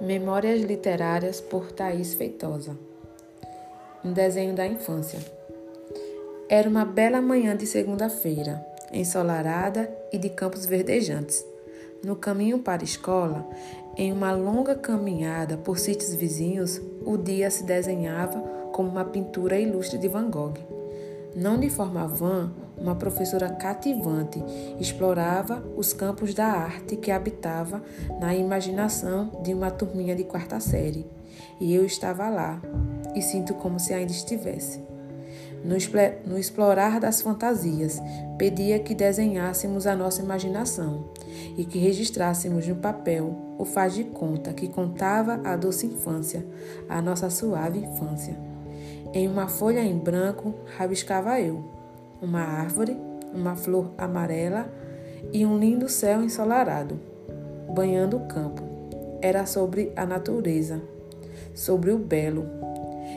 Memórias Literárias por Thaís Feitosa. Um desenho da infância. Era uma bela manhã de segunda-feira, ensolarada e de campos verdejantes. No caminho para a escola, em uma longa caminhada por sítios vizinhos, o dia se desenhava como uma pintura ilustre de Van Gogh. Não de forma vã, uma professora cativante explorava os campos da arte que habitava na imaginação de uma turminha de quarta série. E eu estava lá, e sinto como se ainda estivesse. No, explorar das fantasias, pedia que desenhássemos a nossa imaginação e que registrássemos no papel o faz de conta que contava a doce infância, a nossa suave infância. Em uma folha em branco rabiscava eu, uma árvore, uma flor amarela e um lindo céu ensolarado, banhando o campo. Era sobre a natureza, sobre o belo.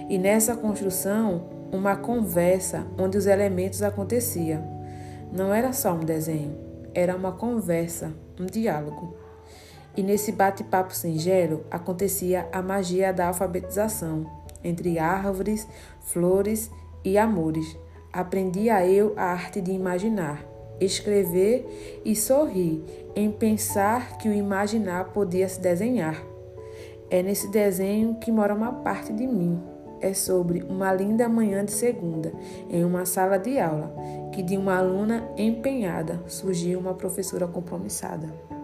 E nessa construção, uma conversa onde os elementos aconteciam. Não era só um desenho, era uma conversa, um diálogo. E nesse bate-papo singelo acontecia a magia da alfabetização entre árvores, flores e amores. Aprendia eu a arte de imaginar, escrever e sorrir em pensar que o imaginar podia se desenhar. É nesse desenho que mora uma parte de mim. É sobre uma linda manhã de segunda, em uma sala de aula, que de uma aluna empenhada surgiu uma professora compromissada.